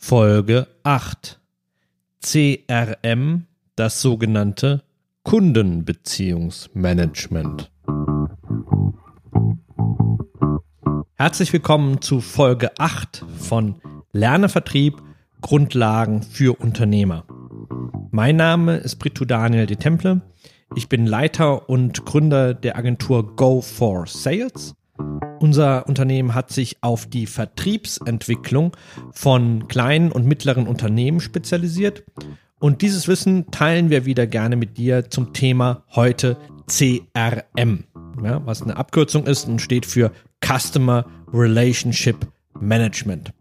Folge 8. CRM, das sogenannte Kundenbeziehungsmanagement. Herzlich willkommen zu Folge 8 von Lerne Vertrieb Grundlagen für Unternehmer. Mein Name ist Brito Daniel de Temple. Ich bin Leiter und Gründer der Agentur Go for Sales unser Unternehmen hat sich auf die Vertriebsentwicklung von kleinen und mittleren Unternehmen spezialisiert. Und dieses Wissen teilen wir wieder gerne mit dir zum Thema heute CRM, ja, was eine Abkürzung ist und steht für Customer Relationship Management.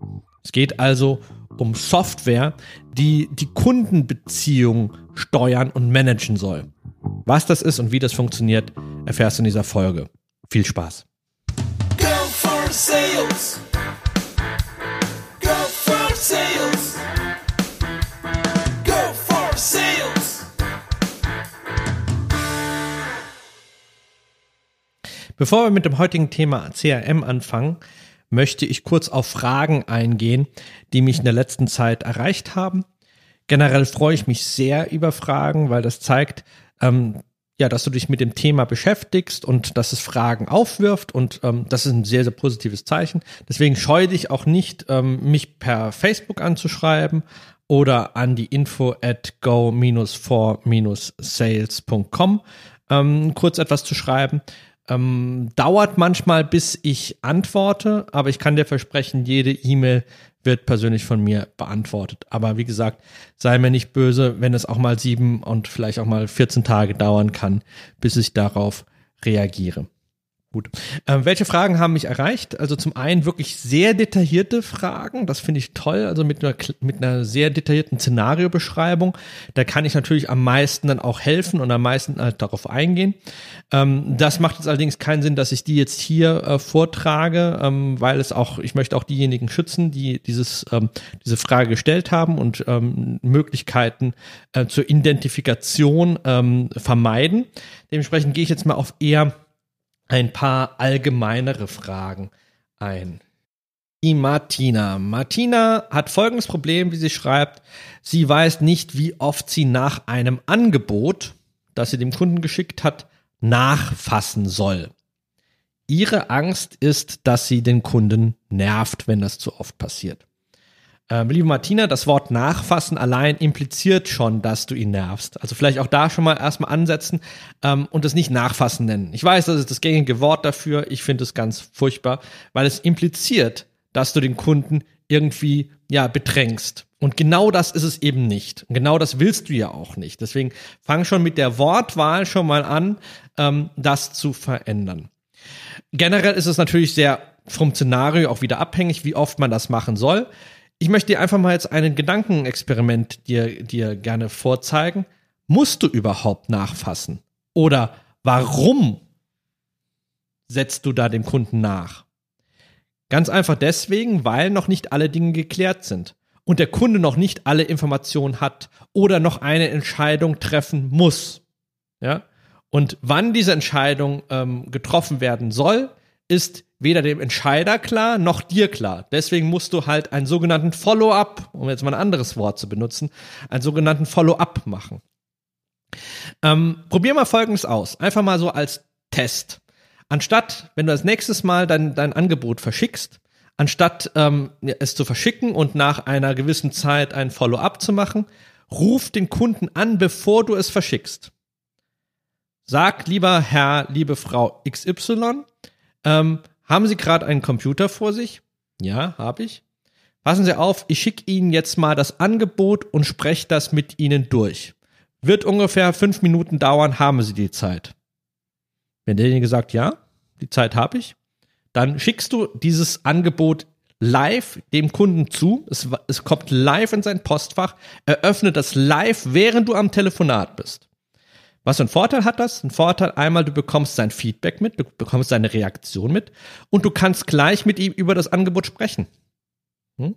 Es geht also um Software, die die Kundenbeziehung steuern und managen soll. Was das ist und wie das funktioniert, erfährst du in dieser Folge. Viel Spaß! For. Bevor wir mit dem heutigen Thema CRM anfangen, möchte ich kurz auf Fragen eingehen, die mich in der letzten Zeit erreicht haben. Generell freue ich mich sehr über Fragen, weil das zeigt, ähm, ja, dass du dich mit dem Thema beschäftigst und dass es Fragen aufwirft und ähm, das ist ein sehr, sehr positives Zeichen. Deswegen scheue dich auch nicht, ähm, mich per Facebook anzuschreiben oder an die info at go-for-sales.com ähm, kurz etwas zu schreiben. Ähm, dauert manchmal, bis ich antworte, aber ich kann dir versprechen, jede E-Mail wird persönlich von mir beantwortet. Aber wie gesagt, sei mir nicht böse, wenn es auch mal sieben und vielleicht auch mal 14 Tage dauern kann, bis ich darauf reagiere. Gut. Ähm, welche Fragen haben mich erreicht? Also zum einen wirklich sehr detaillierte Fragen. Das finde ich toll. Also mit einer, mit einer sehr detaillierten Szenariobeschreibung. Da kann ich natürlich am meisten dann auch helfen und am meisten halt darauf eingehen. Ähm, das macht jetzt allerdings keinen Sinn, dass ich die jetzt hier äh, vortrage, ähm, weil es auch, ich möchte auch diejenigen schützen, die dieses, ähm, diese Frage gestellt haben und ähm, Möglichkeiten äh, zur Identifikation ähm, vermeiden. Dementsprechend gehe ich jetzt mal auf eher ein paar allgemeinere Fragen ein. Die Martina. Martina hat folgendes Problem, wie sie schreibt. Sie weiß nicht, wie oft sie nach einem Angebot, das sie dem Kunden geschickt hat, nachfassen soll. Ihre Angst ist, dass sie den Kunden nervt, wenn das zu oft passiert. Ähm, liebe Martina, das Wort nachfassen allein impliziert schon, dass du ihn nervst. Also vielleicht auch da schon mal erstmal ansetzen ähm, und es nicht nachfassen nennen. Ich weiß, das ist das gängige Wort dafür. Ich finde es ganz furchtbar, weil es impliziert, dass du den Kunden irgendwie ja bedrängst. Und genau das ist es eben nicht. Und genau das willst du ja auch nicht. Deswegen fang schon mit der Wortwahl schon mal an, ähm, das zu verändern. Generell ist es natürlich sehr vom Szenario auch wieder abhängig, wie oft man das machen soll ich möchte dir einfach mal jetzt einen Gedankenexperiment dir, dir gerne vorzeigen. Musst du überhaupt nachfassen? Oder warum setzt du da dem Kunden nach? Ganz einfach deswegen, weil noch nicht alle Dinge geklärt sind und der Kunde noch nicht alle Informationen hat oder noch eine Entscheidung treffen muss. Ja? Und wann diese Entscheidung ähm, getroffen werden soll, ist weder dem Entscheider klar noch dir klar. Deswegen musst du halt einen sogenannten Follow-up, um jetzt mal ein anderes Wort zu benutzen, einen sogenannten Follow-up machen. Ähm, probier mal Folgendes aus. Einfach mal so als Test. Anstatt, wenn du als nächstes Mal dein, dein Angebot verschickst, anstatt ähm, es zu verschicken und nach einer gewissen Zeit ein Follow-up zu machen, ruf den Kunden an, bevor du es verschickst. Sag, lieber Herr, liebe Frau XY, ähm, haben Sie gerade einen Computer vor sich? Ja, habe ich. Passen Sie auf, ich schicke Ihnen jetzt mal das Angebot und spreche das mit Ihnen durch. Wird ungefähr fünf Minuten dauern, haben Sie die Zeit. Wenn derjenige sagt, ja, die Zeit habe ich, dann schickst du dieses Angebot live dem Kunden zu. Es, es kommt live in sein Postfach. Eröffnet das live, während du am Telefonat bist. Was für einen Vorteil hat das? Ein Vorteil einmal, du bekommst sein Feedback mit, du bekommst seine Reaktion mit und du kannst gleich mit ihm über das Angebot sprechen. Hm?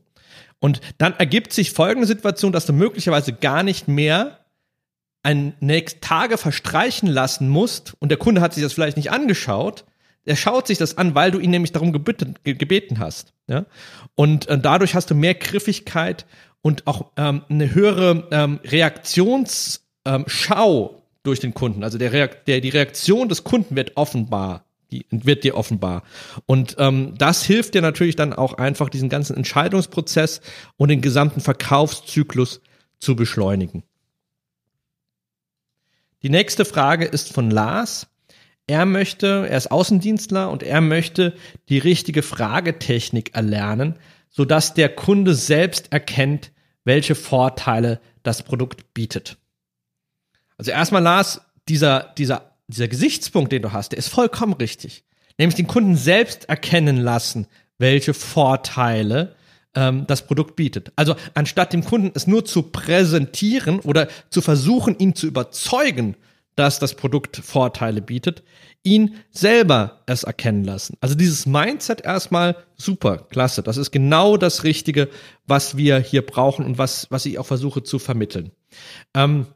Und dann ergibt sich folgende Situation, dass du möglicherweise gar nicht mehr ein nächst Tage verstreichen lassen musst und der Kunde hat sich das vielleicht nicht angeschaut. der schaut sich das an, weil du ihn nämlich darum gebeten, gebeten hast. Ja? Und äh, dadurch hast du mehr Griffigkeit und auch ähm, eine höhere ähm, Reaktionsschau durch den Kunden. Also der, Reakt der, die Reaktion des Kunden wird offenbar die wird dir offenbar. Und ähm, das hilft dir natürlich dann auch einfach, diesen ganzen Entscheidungsprozess und den gesamten Verkaufszyklus zu beschleunigen. Die nächste Frage ist von Lars. Er möchte, er ist Außendienstler und er möchte die richtige Fragetechnik erlernen, sodass der Kunde selbst erkennt, welche Vorteile das Produkt bietet. Also erstmal Lars, dieser, dieser dieser Gesichtspunkt, den du hast, der ist vollkommen richtig. Nämlich den Kunden selbst erkennen lassen, welche Vorteile ähm, das Produkt bietet. Also anstatt dem Kunden es nur zu präsentieren oder zu versuchen, ihn zu überzeugen, dass das Produkt Vorteile bietet, ihn selber es erkennen lassen. Also dieses Mindset erstmal super, klasse. Das ist genau das Richtige, was wir hier brauchen und was, was ich auch versuche zu vermitteln. Ähm,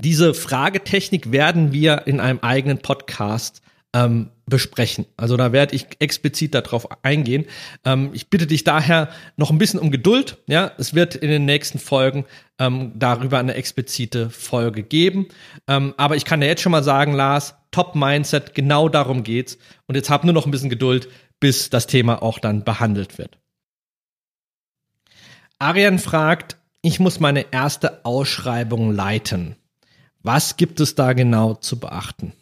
diese Fragetechnik werden wir in einem eigenen Podcast ähm, besprechen. Also da werde ich explizit darauf eingehen. Ähm, ich bitte dich daher noch ein bisschen um Geduld. Ja, es wird in den nächsten Folgen ähm, darüber eine explizite Folge geben. Ähm, aber ich kann dir jetzt schon mal sagen, Lars, Top Mindset, genau darum geht's. Und jetzt hab nur noch ein bisschen Geduld, bis das Thema auch dann behandelt wird. Arian fragt, ich muss meine erste Ausschreibung leiten. Was gibt es da genau zu beachten?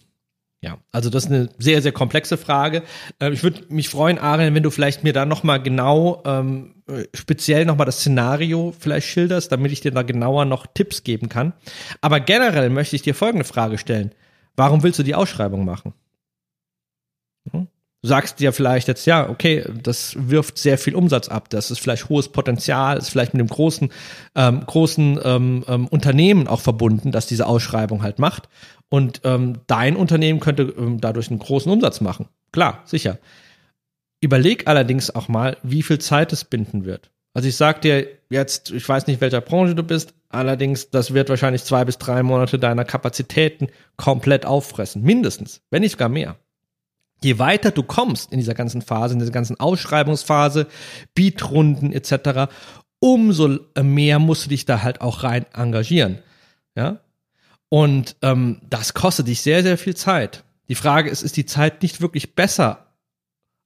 Ja, also das ist eine sehr, sehr komplexe Frage. Äh, ich würde mich freuen, Ariel, wenn du vielleicht mir da nochmal genau, ähm, speziell nochmal das Szenario vielleicht schilderst, damit ich dir da genauer noch Tipps geben kann. Aber generell möchte ich dir folgende Frage stellen. Warum willst du die Ausschreibung machen? Hm? Du sagst dir vielleicht jetzt, ja, okay, das wirft sehr viel Umsatz ab, das ist vielleicht hohes Potenzial, ist vielleicht mit dem großen, ähm, großen ähm, ähm, Unternehmen auch verbunden, das diese Ausschreibung halt macht. Und ähm, dein Unternehmen könnte ähm, dadurch einen großen Umsatz machen. Klar, sicher. Überleg allerdings auch mal, wie viel Zeit es binden wird. Also ich sag dir jetzt, ich weiß nicht, welcher Branche du bist, allerdings, das wird wahrscheinlich zwei bis drei Monate deiner Kapazitäten komplett auffressen. Mindestens, wenn nicht gar mehr je weiter du kommst in dieser ganzen Phase, in dieser ganzen Ausschreibungsphase, Beatrunden etc., umso mehr musst du dich da halt auch rein engagieren. Ja. Und ähm, das kostet dich sehr, sehr viel Zeit. Die Frage ist, ist die Zeit nicht wirklich besser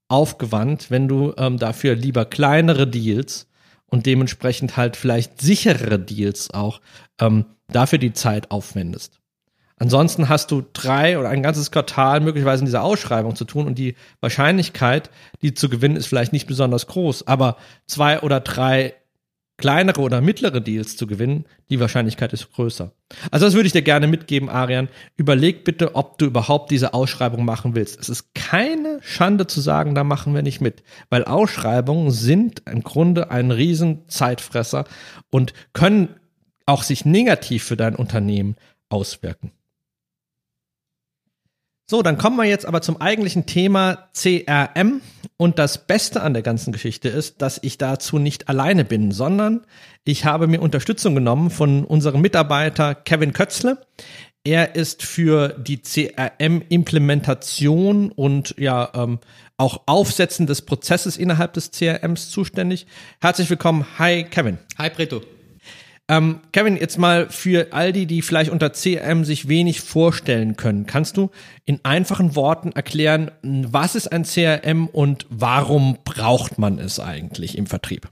aufgewandt, wenn du ähm, dafür lieber kleinere Deals und dementsprechend halt vielleicht sicherere Deals auch ähm, dafür die Zeit aufwendest? Ansonsten hast du drei oder ein ganzes Quartal möglicherweise in dieser Ausschreibung zu tun und die Wahrscheinlichkeit, die zu gewinnen, ist vielleicht nicht besonders groß, aber zwei oder drei kleinere oder mittlere Deals zu gewinnen, die Wahrscheinlichkeit ist größer. Also das würde ich dir gerne mitgeben, Arian. Überleg bitte, ob du überhaupt diese Ausschreibung machen willst. Es ist keine Schande zu sagen, da machen wir nicht mit, weil Ausschreibungen sind im Grunde ein riesen Zeitfresser und können auch sich negativ für dein Unternehmen auswirken. So, dann kommen wir jetzt aber zum eigentlichen Thema CRM. Und das Beste an der ganzen Geschichte ist, dass ich dazu nicht alleine bin, sondern ich habe mir Unterstützung genommen von unserem Mitarbeiter Kevin Kötzle. Er ist für die CRM-Implementation und ja ähm, auch Aufsetzen des Prozesses innerhalb des CRMs zuständig. Herzlich willkommen. Hi, Kevin. Hi, Preto. Ähm, Kevin, jetzt mal für all die, die vielleicht unter CRM sich wenig vorstellen können, kannst du in einfachen Worten erklären, was ist ein CRM und warum braucht man es eigentlich im Vertrieb?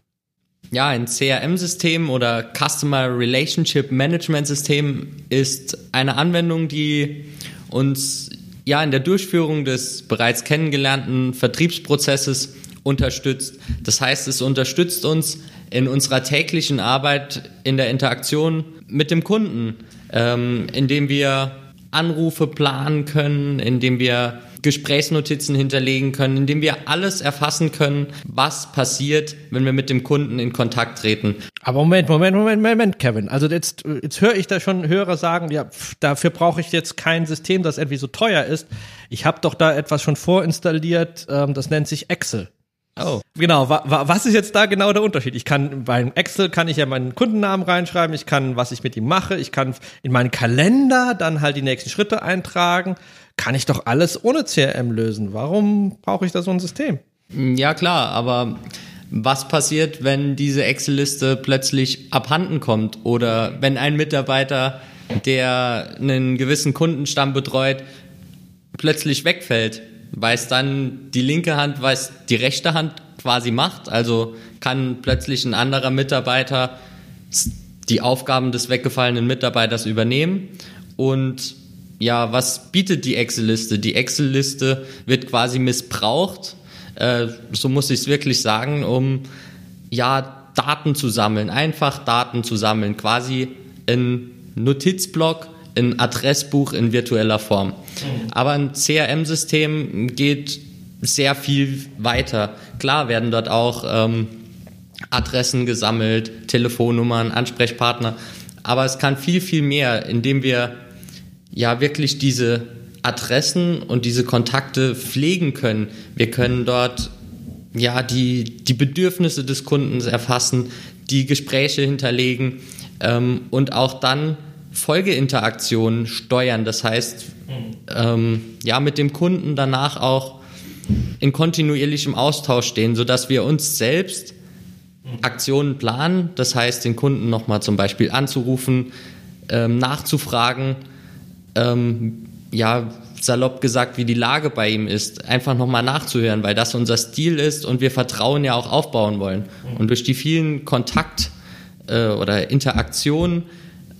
Ja, ein CRM-System oder Customer Relationship Management System ist eine Anwendung, die uns ja in der Durchführung des bereits kennengelernten Vertriebsprozesses unterstützt. Das heißt, es unterstützt uns in unserer täglichen Arbeit in der Interaktion mit dem Kunden, ähm, indem wir Anrufe planen können, indem wir Gesprächsnotizen hinterlegen können, indem wir alles erfassen können, was passiert, wenn wir mit dem Kunden in Kontakt treten. Aber Moment, Moment, Moment, Moment, Kevin. Also jetzt, jetzt höre ich da schon Hörer sagen, ja, pf, dafür brauche ich jetzt kein System, das irgendwie so teuer ist. Ich habe doch da etwas schon vorinstalliert, ähm, das nennt sich Excel. Oh. Genau, wa, wa, was ist jetzt da genau der Unterschied? Ich kann beim Excel kann ich ja meinen Kundennamen reinschreiben, ich kann, was ich mit ihm mache, ich kann in meinen Kalender dann halt die nächsten Schritte eintragen. Kann ich doch alles ohne CRM lösen. Warum brauche ich da so ein System? Ja, klar, aber was passiert, wenn diese Excel-Liste plötzlich abhanden kommt oder wenn ein Mitarbeiter, der einen gewissen Kundenstamm betreut, plötzlich wegfällt? Weiß dann die linke Hand, weiß die rechte Hand quasi macht. Also kann plötzlich ein anderer Mitarbeiter die Aufgaben des weggefallenen Mitarbeiters übernehmen. Und ja, was bietet die Excel-Liste? Die Excel-Liste wird quasi missbraucht, äh, so muss ich es wirklich sagen, um ja Daten zu sammeln, einfach Daten zu sammeln, quasi ein Notizblock ein Adressbuch in virtueller Form. Aber ein CRM-System geht sehr viel weiter. Klar werden dort auch ähm, Adressen gesammelt, Telefonnummern, Ansprechpartner, aber es kann viel, viel mehr, indem wir ja wirklich diese Adressen und diese Kontakte pflegen können. Wir können dort ja die, die Bedürfnisse des Kunden erfassen, die Gespräche hinterlegen ähm, und auch dann Folgeinteraktionen steuern. Das heißt, ähm, ja, mit dem Kunden danach auch in kontinuierlichem Austausch stehen, sodass wir uns selbst Aktionen planen. Das heißt, den Kunden nochmal zum Beispiel anzurufen, ähm, nachzufragen, ähm, ja, salopp gesagt, wie die Lage bei ihm ist, einfach nochmal nachzuhören, weil das unser Stil ist und wir Vertrauen ja auch aufbauen wollen. Und durch die vielen Kontakt- äh, oder Interaktionen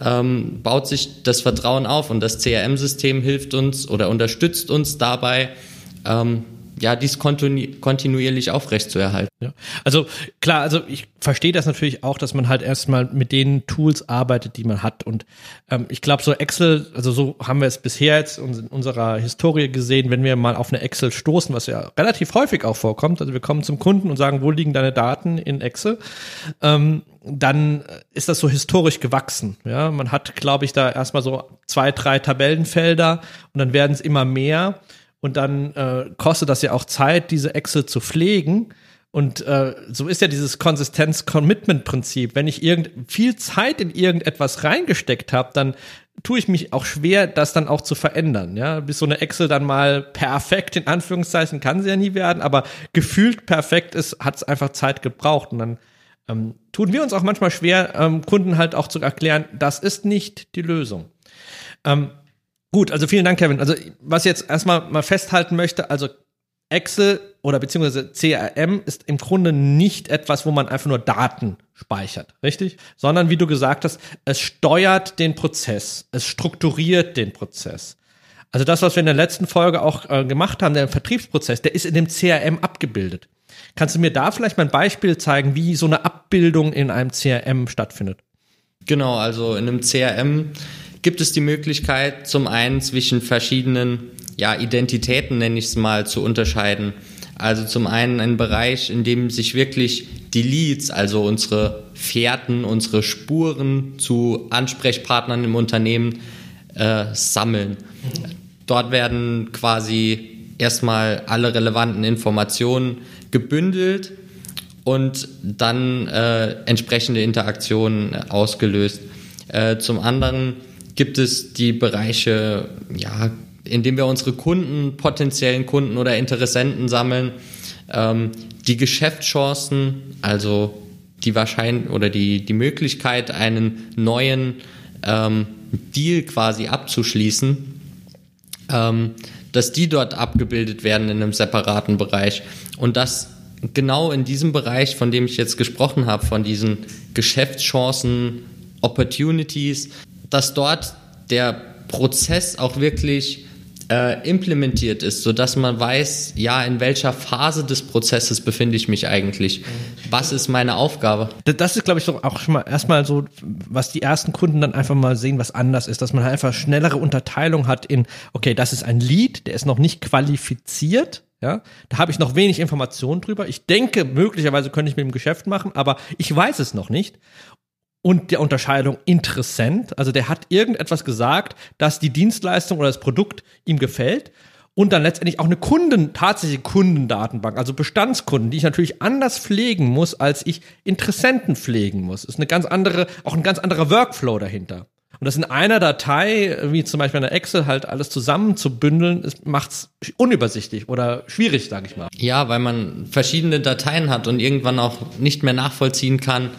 ähm, baut sich das Vertrauen auf und das CRM-System hilft uns oder unterstützt uns dabei, ähm, ja, dies kontinu kontinuierlich aufrechtzuerhalten. Ja. Also klar, also ich verstehe das natürlich auch, dass man halt erstmal mit den Tools arbeitet, die man hat. Und ähm, ich glaube, so Excel, also so haben wir es bisher jetzt in unserer Historie gesehen, wenn wir mal auf eine Excel stoßen, was ja relativ häufig auch vorkommt. Also wir kommen zum Kunden und sagen, wo liegen deine Daten in Excel? Ähm, dann ist das so historisch gewachsen. Ja, man hat, glaube ich, da erstmal so zwei, drei Tabellenfelder und dann werden es immer mehr und dann äh, kostet das ja auch Zeit, diese Excel zu pflegen. Und äh, so ist ja dieses Konsistenz-Commitment-Prinzip. Wenn ich irgend viel Zeit in irgendetwas reingesteckt habe, dann tue ich mich auch schwer, das dann auch zu verändern. Ja, bis so eine Excel dann mal perfekt in Anführungszeichen kann sie ja nie werden, aber gefühlt perfekt ist, hat es einfach Zeit gebraucht. Und dann ähm, tun wir uns auch manchmal schwer, ähm, Kunden halt auch zu erklären, das ist nicht die Lösung. Ähm, gut, also vielen Dank, Kevin. Also was ich jetzt erstmal mal festhalten möchte, also Excel oder beziehungsweise CRM ist im Grunde nicht etwas, wo man einfach nur Daten speichert, richtig? Sondern wie du gesagt hast, es steuert den Prozess, es strukturiert den Prozess. Also das, was wir in der letzten Folge auch äh, gemacht haben, der Vertriebsprozess, der ist in dem CRM abgebildet. Kannst du mir da vielleicht mal ein Beispiel zeigen, wie so eine Abbildung in einem CRM stattfindet? Genau, also in einem CRM gibt es die Möglichkeit, zum einen zwischen verschiedenen ja, Identitäten, nenne ich es mal, zu unterscheiden. Also zum einen ein Bereich, in dem sich wirklich die Leads, also unsere Fährten, unsere Spuren zu Ansprechpartnern im Unternehmen äh, sammeln. Dort werden quasi erstmal alle relevanten Informationen gebündelt und dann äh, entsprechende Interaktionen ausgelöst. Äh, zum anderen gibt es die Bereiche, ja, in denen wir unsere Kunden, potenziellen Kunden oder Interessenten sammeln, ähm, die Geschäftschancen, also die Wahrscheinlich oder die, die Möglichkeit, einen neuen ähm, Deal quasi abzuschließen, ähm, dass die dort abgebildet werden in einem separaten Bereich. Und das genau in diesem Bereich, von dem ich jetzt gesprochen habe, von diesen Geschäftschancen, Opportunities, dass dort der Prozess auch wirklich äh, implementiert ist, sodass man weiß, ja, in welcher Phase des Prozesses befinde ich mich eigentlich? Was ist meine Aufgabe? Das ist, glaube ich, auch schon mal erstmal so, was die ersten Kunden dann einfach mal sehen, was anders ist, dass man halt einfach schnellere Unterteilung hat in, okay, das ist ein Lead, der ist noch nicht qualifiziert, ja, da habe ich noch wenig Informationen drüber. Ich denke, möglicherweise könnte ich mit dem Geschäft machen, aber ich weiß es noch nicht und der Unterscheidung Interessent. Also der hat irgendetwas gesagt, dass die Dienstleistung oder das Produkt ihm gefällt. und dann letztendlich auch eine Kunden, tatsächliche Kundendatenbank, also Bestandskunden, die ich natürlich anders pflegen muss, als ich Interessenten pflegen muss. Ist eine ganz andere, auch ein ganz anderer Workflow dahinter. Und das in einer Datei, wie zum Beispiel in der Excel, halt alles zusammen zu bündeln, macht es unübersichtlich oder schwierig, sage ich mal. Ja, weil man verschiedene Dateien hat und irgendwann auch nicht mehr nachvollziehen kann,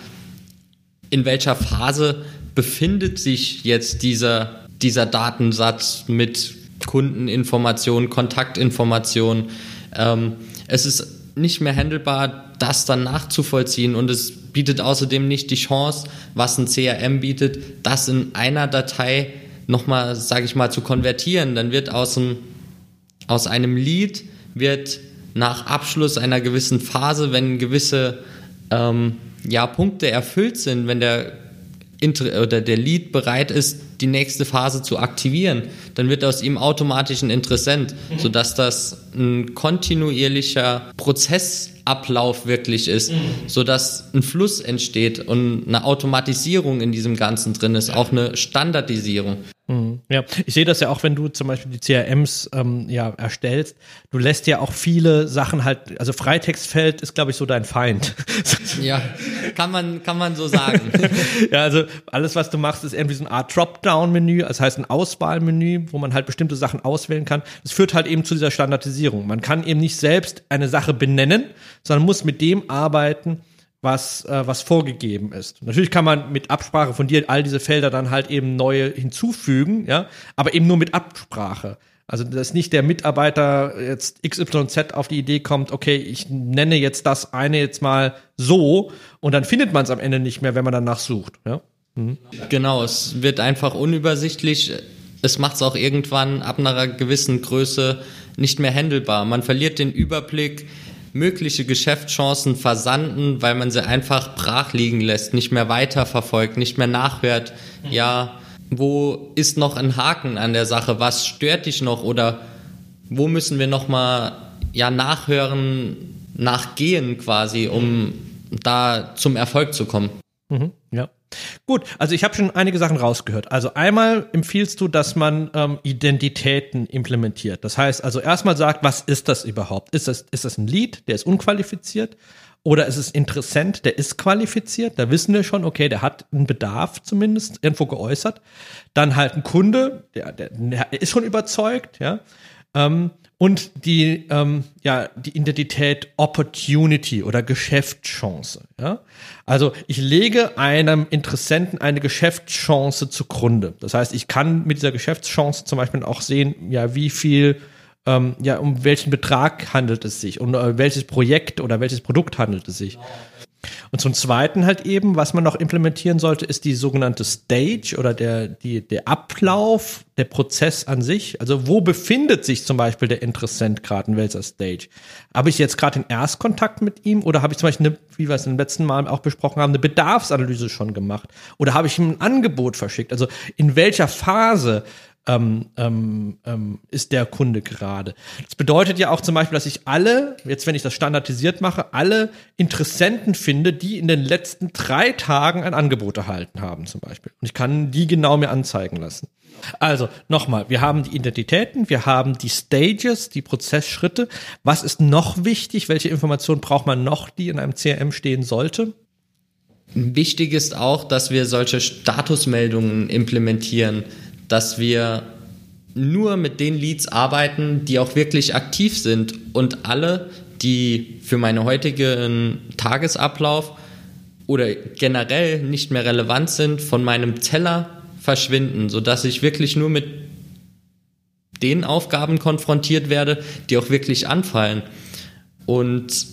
in welcher Phase befindet sich jetzt dieser, dieser Datensatz mit Kundeninformationen, Kontaktinformationen. Ähm, es ist nicht mehr handelbar, das dann nachzuvollziehen und es bietet außerdem nicht die Chance, was ein CRM bietet, das in einer Datei nochmal, sage ich mal, zu konvertieren. Dann wird aus, einem, aus einem Lead wird nach Abschluss einer gewissen Phase, wenn gewisse ähm, ja, Punkte erfüllt sind, wenn der oder der Lead bereit ist, die nächste Phase zu aktivieren, dann wird aus ihm automatisch ein Interessent, mhm. sodass das ein kontinuierlicher Prozessablauf wirklich ist, mhm. sodass ein Fluss entsteht und eine Automatisierung in diesem Ganzen drin ist, auch eine Standardisierung. Mhm. Ja, ich sehe das ja auch, wenn du zum Beispiel die CRMs ähm, ja erstellst. Du lässt ja auch viele Sachen halt, also Freitextfeld ist, glaube ich, so dein Feind. Ja, kann man, kann man so sagen. ja, also alles, was du machst, ist irgendwie so eine Art Dropdown-Menü, das heißt ein Auswahlmenü, wo man halt bestimmte Sachen auswählen kann. Das führt halt eben zu dieser Standardisierung. Man kann eben nicht selbst eine Sache benennen, sondern muss mit dem arbeiten, was, äh, was vorgegeben ist. Natürlich kann man mit Absprache von dir all diese Felder dann halt eben neue hinzufügen, ja, aber eben nur mit Absprache. Also, dass nicht der Mitarbeiter jetzt XYZ auf die Idee kommt, okay, ich nenne jetzt das eine jetzt mal so und dann findet man es am Ende nicht mehr, wenn man danach sucht, ja. Mhm. Genau, es wird einfach unübersichtlich. Es macht es auch irgendwann ab einer gewissen Größe nicht mehr handelbar. Man verliert den Überblick mögliche Geschäftschancen versanden, weil man sie einfach brach liegen lässt, nicht mehr weiterverfolgt, nicht mehr nachhört. Ja, wo ist noch ein Haken an der Sache? Was stört dich noch? Oder wo müssen wir noch mal ja nachhören, nachgehen quasi, um da zum Erfolg zu kommen? Mhm. Gut, also ich habe schon einige Sachen rausgehört. Also einmal empfiehlst du, dass man ähm, Identitäten implementiert. Das heißt also erstmal sagt, was ist das überhaupt? Ist das, ist das ein Lead, der ist unqualifiziert? Oder ist es Interessent, der ist qualifiziert? Da wissen wir schon, okay, der hat einen Bedarf zumindest irgendwo geäußert. Dann halt ein Kunde, der, der, der ist schon überzeugt, ja. Ähm, und die, ähm, ja, die Identität Opportunity oder Geschäftschance. Ja? Also ich lege einem Interessenten eine Geschäftschance zugrunde. Das heißt, ich kann mit dieser Geschäftschance zum Beispiel auch sehen, ja, wie viel ähm, ja, um welchen Betrag handelt es sich und uh, welches Projekt oder welches Produkt handelt es sich. Und zum Zweiten halt eben, was man noch implementieren sollte, ist die sogenannte Stage oder der, die, der Ablauf, der Prozess an sich. Also wo befindet sich zum Beispiel der Interessent gerade in welcher Stage? Habe ich jetzt gerade den Erstkontakt mit ihm oder habe ich zum Beispiel, eine, wie wir es im letzten Mal auch besprochen haben, eine Bedarfsanalyse schon gemacht? Oder habe ich ihm ein Angebot verschickt? Also in welcher Phase ähm, ähm, ähm, ist der Kunde gerade. Das bedeutet ja auch zum Beispiel, dass ich alle, jetzt wenn ich das standardisiert mache, alle Interessenten finde, die in den letzten drei Tagen ein Angebot erhalten haben zum Beispiel. Und ich kann die genau mir anzeigen lassen. Also nochmal, wir haben die Identitäten, wir haben die Stages, die Prozessschritte. Was ist noch wichtig? Welche Informationen braucht man noch, die in einem CRM stehen sollte? Wichtig ist auch, dass wir solche Statusmeldungen implementieren dass wir nur mit den Leads arbeiten, die auch wirklich aktiv sind und alle, die für meinen heutigen Tagesablauf oder generell nicht mehr relevant sind, von meinem Teller verschwinden, sodass ich wirklich nur mit den Aufgaben konfrontiert werde, die auch wirklich anfallen. Und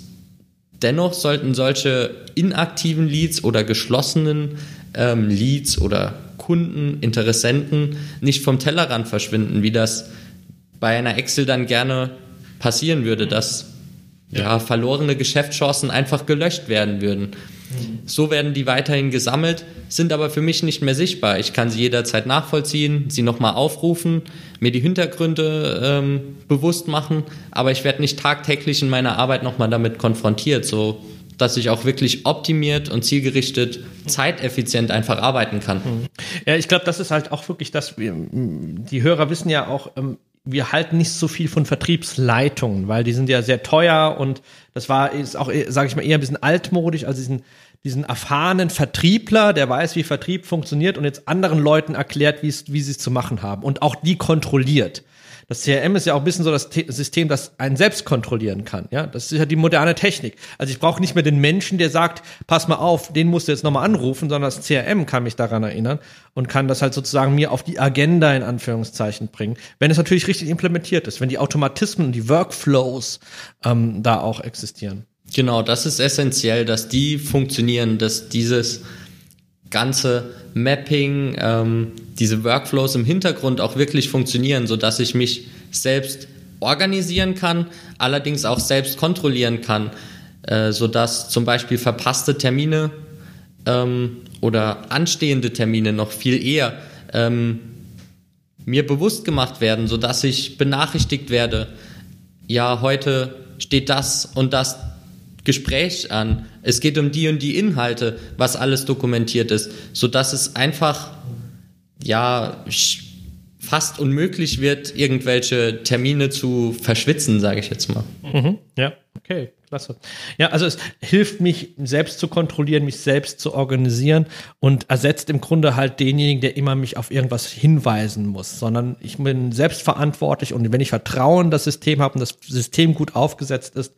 dennoch sollten solche inaktiven Leads oder geschlossenen ähm, Leads oder Kunden, Interessenten nicht vom Tellerrand verschwinden, wie das bei einer Excel dann gerne passieren würde, dass ja. ja verlorene Geschäftschancen einfach gelöscht werden würden. Mhm. So werden die weiterhin gesammelt, sind aber für mich nicht mehr sichtbar. Ich kann sie jederzeit nachvollziehen, sie nochmal aufrufen, mir die Hintergründe ähm, bewusst machen, aber ich werde nicht tagtäglich in meiner Arbeit nochmal damit konfrontiert. So dass ich auch wirklich optimiert und zielgerichtet, zeiteffizient einfach arbeiten kann. Mhm. Ja, ich glaube, das ist halt auch wirklich das, die Hörer wissen ja auch, ähm, wir halten nicht so viel von Vertriebsleitungen, weil die sind ja sehr teuer und das war ist auch, sage ich mal, eher ein bisschen altmodisch, also diesen diesen erfahrenen Vertriebler, der weiß, wie Vertrieb funktioniert und jetzt anderen Leuten erklärt, wie es wie sie es zu machen haben und auch die kontrolliert. Das CRM ist ja auch ein bisschen so das System, das einen selbst kontrollieren kann. Ja, das ist ja die moderne Technik. Also ich brauche nicht mehr den Menschen, der sagt, pass mal auf, den musst du jetzt nochmal anrufen, sondern das CRM kann mich daran erinnern und kann das halt sozusagen mir auf die Agenda in Anführungszeichen bringen. Wenn es natürlich richtig implementiert ist, wenn die Automatismen und die Workflows ähm, da auch existieren. Genau, das ist essentiell, dass die funktionieren, dass dieses ganze Mapping, ähm, diese Workflows im Hintergrund auch wirklich funktionieren, so dass ich mich selbst organisieren kann, allerdings auch selbst kontrollieren kann, äh, so dass zum Beispiel verpasste Termine ähm, oder anstehende Termine noch viel eher ähm, mir bewusst gemacht werden, so dass ich benachrichtigt werde. Ja, heute steht das und das Gespräch an. Es geht um die und die Inhalte, was alles dokumentiert ist, so dass es einfach ja fast unmöglich wird, irgendwelche Termine zu verschwitzen, sage ich jetzt mal. Mhm, ja, okay, klasse. Ja, also es hilft mich selbst zu kontrollieren, mich selbst zu organisieren und ersetzt im Grunde halt denjenigen, der immer mich auf irgendwas hinweisen muss, sondern ich bin selbstverantwortlich und wenn ich Vertrauen in das System habe und das System gut aufgesetzt ist,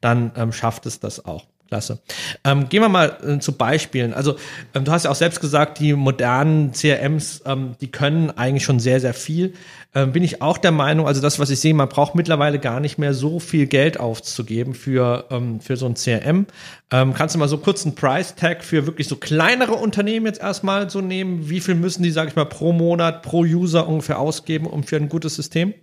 dann ähm, schafft es das auch. Klasse. Ähm, gehen wir mal äh, zu Beispielen. Also ähm, du hast ja auch selbst gesagt, die modernen CRMs, ähm, die können eigentlich schon sehr, sehr viel. Ähm, bin ich auch der Meinung, also das, was ich sehe, man braucht mittlerweile gar nicht mehr so viel Geld aufzugeben für, ähm, für so ein CRM. Ähm, kannst du mal so kurz einen Price-Tag für wirklich so kleinere Unternehmen jetzt erstmal so nehmen? Wie viel müssen die, sage ich mal, pro Monat, pro User ungefähr ausgeben, um für ein gutes System?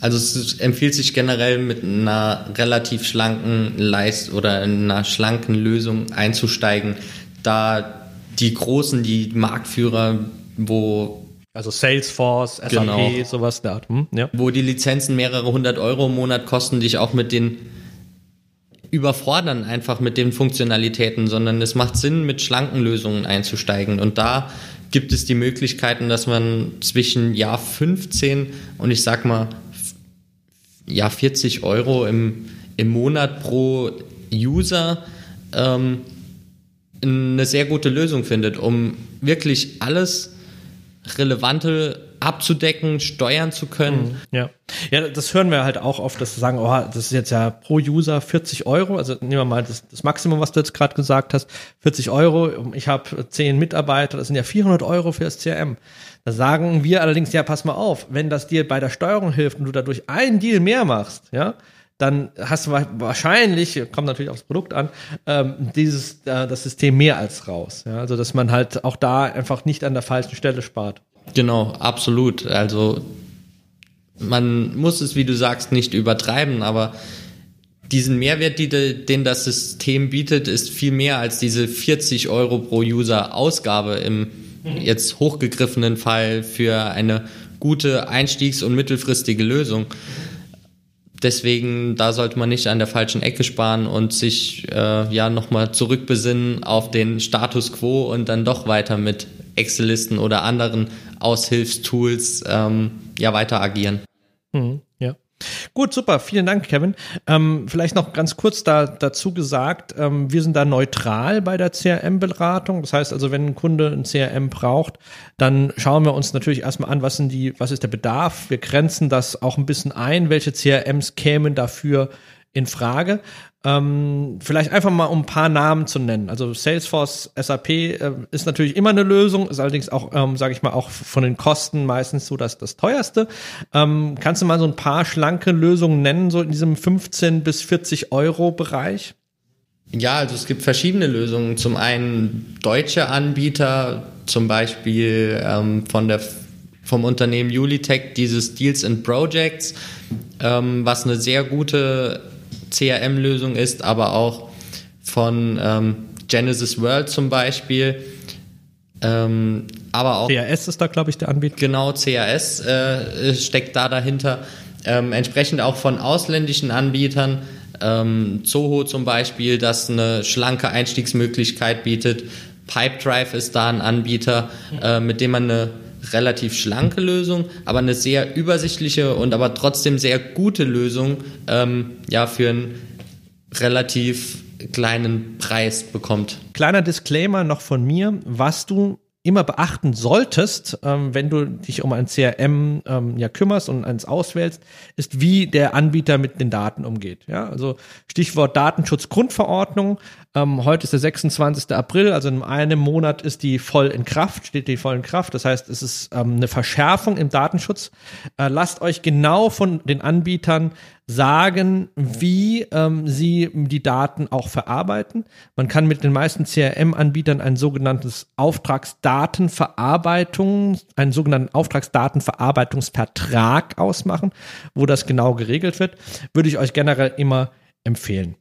Also es empfiehlt sich generell mit einer relativ schlanken Leist oder einer schlanken Lösung einzusteigen, da die großen, die Marktführer, wo also Salesforce, SAP, genau. sowas da, hm, ja. wo die Lizenzen mehrere hundert Euro im Monat kosten, dich auch mit den überfordern einfach mit den Funktionalitäten, sondern es macht Sinn, mit schlanken Lösungen einzusteigen. Und da gibt es die Möglichkeiten, dass man zwischen Jahr 15 und ich sag mal ja, 40 Euro im, im Monat pro User ähm, eine sehr gute Lösung findet, um wirklich alles Relevante abzudecken, steuern zu können. Mhm, ja. ja, das hören wir halt auch oft, dass sie sagen, oh, das ist jetzt ja pro User 40 Euro. Also nehmen wir mal das, das Maximum, was du jetzt gerade gesagt hast, 40 Euro. Ich habe 10 Mitarbeiter, das sind ja 400 Euro für das CRM. Da sagen wir allerdings, ja, pass mal auf, wenn das dir bei der Steuerung hilft und du dadurch einen Deal mehr machst, ja, dann hast du wahrscheinlich, kommt natürlich aufs Produkt an, ähm, dieses, äh, das System mehr als raus. Ja? Also, dass man halt auch da einfach nicht an der falschen Stelle spart. Genau, absolut. Also, man muss es, wie du sagst, nicht übertreiben, aber diesen Mehrwert, den das System bietet, ist viel mehr als diese 40 Euro pro User Ausgabe im jetzt hochgegriffenen Fall für eine gute Einstiegs- und mittelfristige Lösung. Deswegen, da sollte man nicht an der falschen Ecke sparen und sich äh, ja nochmal zurückbesinnen auf den Status quo und dann doch weiter mit Excel-Listen oder anderen Aushilfstools ähm, ja weiter agieren. Mhm, ja. Gut, super. Vielen Dank, Kevin. Ähm, vielleicht noch ganz kurz da, dazu gesagt, ähm, wir sind da neutral bei der CRM-Beratung. Das heißt also, wenn ein Kunde ein CRM braucht, dann schauen wir uns natürlich erstmal an, was, sind die, was ist der Bedarf. Wir grenzen das auch ein bisschen ein, welche CRMs kämen dafür in Frage. Ähm, vielleicht einfach mal um ein paar Namen zu nennen. Also Salesforce, SAP äh, ist natürlich immer eine Lösung, ist allerdings auch, ähm, sage ich mal, auch von den Kosten meistens so das, das teuerste. Ähm, kannst du mal so ein paar schlanke Lösungen nennen, so in diesem 15 bis 40 Euro Bereich? Ja, also es gibt verschiedene Lösungen. Zum einen deutsche Anbieter, zum Beispiel ähm, von der vom Unternehmen Julitech dieses Deals and Projects, ähm, was eine sehr gute CRM-Lösung ist, aber auch von ähm, Genesis World zum Beispiel. Ähm, aber auch CRS ist da, glaube ich, der Anbieter. Genau, CRS äh, steckt da dahinter. Ähm, entsprechend auch von ausländischen Anbietern. Ähm, Zoho zum Beispiel, das eine schlanke Einstiegsmöglichkeit bietet. Pipedrive ist da ein Anbieter, äh, mit dem man eine relativ schlanke Lösung, aber eine sehr übersichtliche und aber trotzdem sehr gute Lösung ähm, ja, für einen relativ kleinen Preis bekommt. Kleiner Disclaimer noch von mir, was du immer beachten solltest, ähm, wenn du dich um ein CRM ähm, ja kümmerst und eins auswählst, ist, wie der Anbieter mit den Daten umgeht. Ja, also Stichwort Datenschutzgrundverordnung. Ähm, heute ist der 26. April, also in einem Monat ist die voll in Kraft, steht die voll in Kraft. Das heißt, es ist ähm, eine Verschärfung im Datenschutz. Äh, lasst euch genau von den Anbietern sagen, wie ähm, sie die Daten auch verarbeiten. Man kann mit den meisten CRM-Anbietern ein sogenanntes Auftragsdatenverarbeitung, einen sogenannten Auftragsdatenverarbeitungsvertrag ausmachen, wo das genau geregelt wird. Würde ich euch generell immer empfehlen.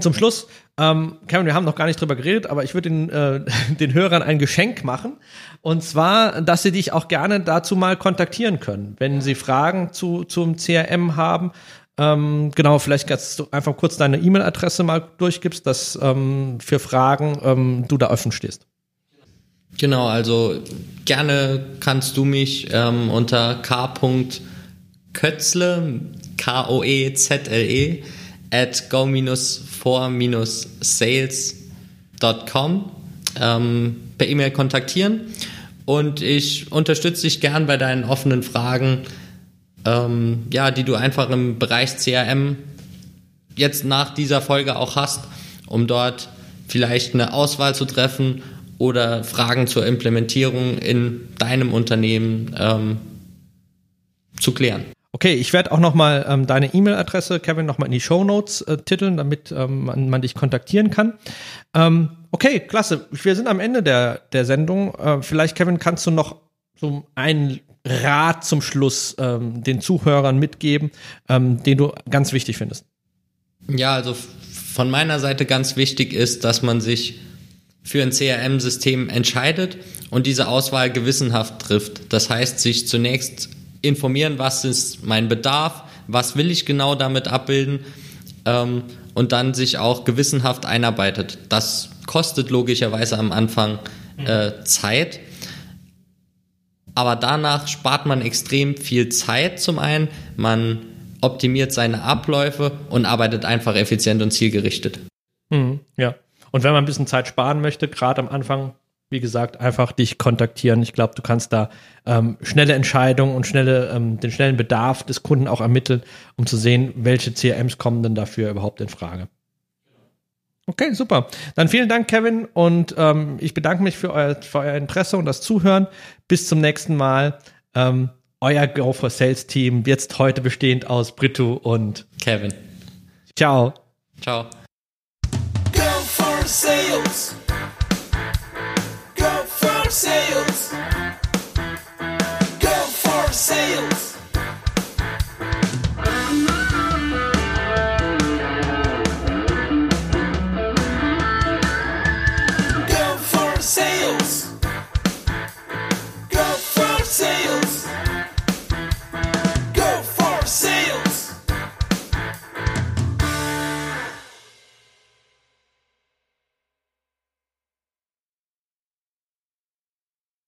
Zum Schluss, ähm, Kevin, wir haben noch gar nicht drüber geredet, aber ich würde den, äh, den Hörern ein Geschenk machen. Und zwar, dass sie dich auch gerne dazu mal kontaktieren können, wenn sie Fragen zu, zum CRM haben. Ähm, genau, vielleicht dass du einfach kurz deine E-Mail-Adresse mal durchgibst, dass ähm, für Fragen ähm, du da offen stehst. Genau, also gerne kannst du mich ähm, unter k.kötzle, K-O-E-Z-L-E, at go-for-sales.com ähm, per E-Mail kontaktieren und ich unterstütze dich gern bei deinen offenen Fragen, ähm, ja, die du einfach im Bereich CRM jetzt nach dieser Folge auch hast, um dort vielleicht eine Auswahl zu treffen oder Fragen zur Implementierung in deinem Unternehmen ähm, zu klären. Okay, ich werde auch nochmal ähm, deine E-Mail-Adresse, Kevin, nochmal in die Show Notes äh, titeln, damit ähm, man, man, dich kontaktieren kann. Ähm, okay, klasse. Wir sind am Ende der, der Sendung. Äh, vielleicht, Kevin, kannst du noch so einen Rat zum Schluss ähm, den Zuhörern mitgeben, ähm, den du ganz wichtig findest? Ja, also von meiner Seite ganz wichtig ist, dass man sich für ein CRM-System entscheidet und diese Auswahl gewissenhaft trifft. Das heißt, sich zunächst informieren, was ist mein Bedarf, was will ich genau damit abbilden ähm, und dann sich auch gewissenhaft einarbeitet. Das kostet logischerweise am Anfang äh, Zeit, aber danach spart man extrem viel Zeit zum einen, man optimiert seine Abläufe und arbeitet einfach effizient und zielgerichtet. Mhm, ja. Und wenn man ein bisschen Zeit sparen möchte, gerade am Anfang, wie gesagt, einfach dich kontaktieren. Ich glaube, du kannst da ähm, schnelle Entscheidungen und schnelle, ähm, den schnellen Bedarf des Kunden auch ermitteln, um zu sehen, welche CRMs kommen denn dafür überhaupt in Frage. Okay, super. Dann vielen Dank, Kevin, und ähm, ich bedanke mich für euer, für euer Interesse und das Zuhören. Bis zum nächsten Mal. Ähm, euer Go for Sales Team, jetzt heute bestehend aus Brito und Kevin. Ciao. Ciao. Go for sales. Go for sales.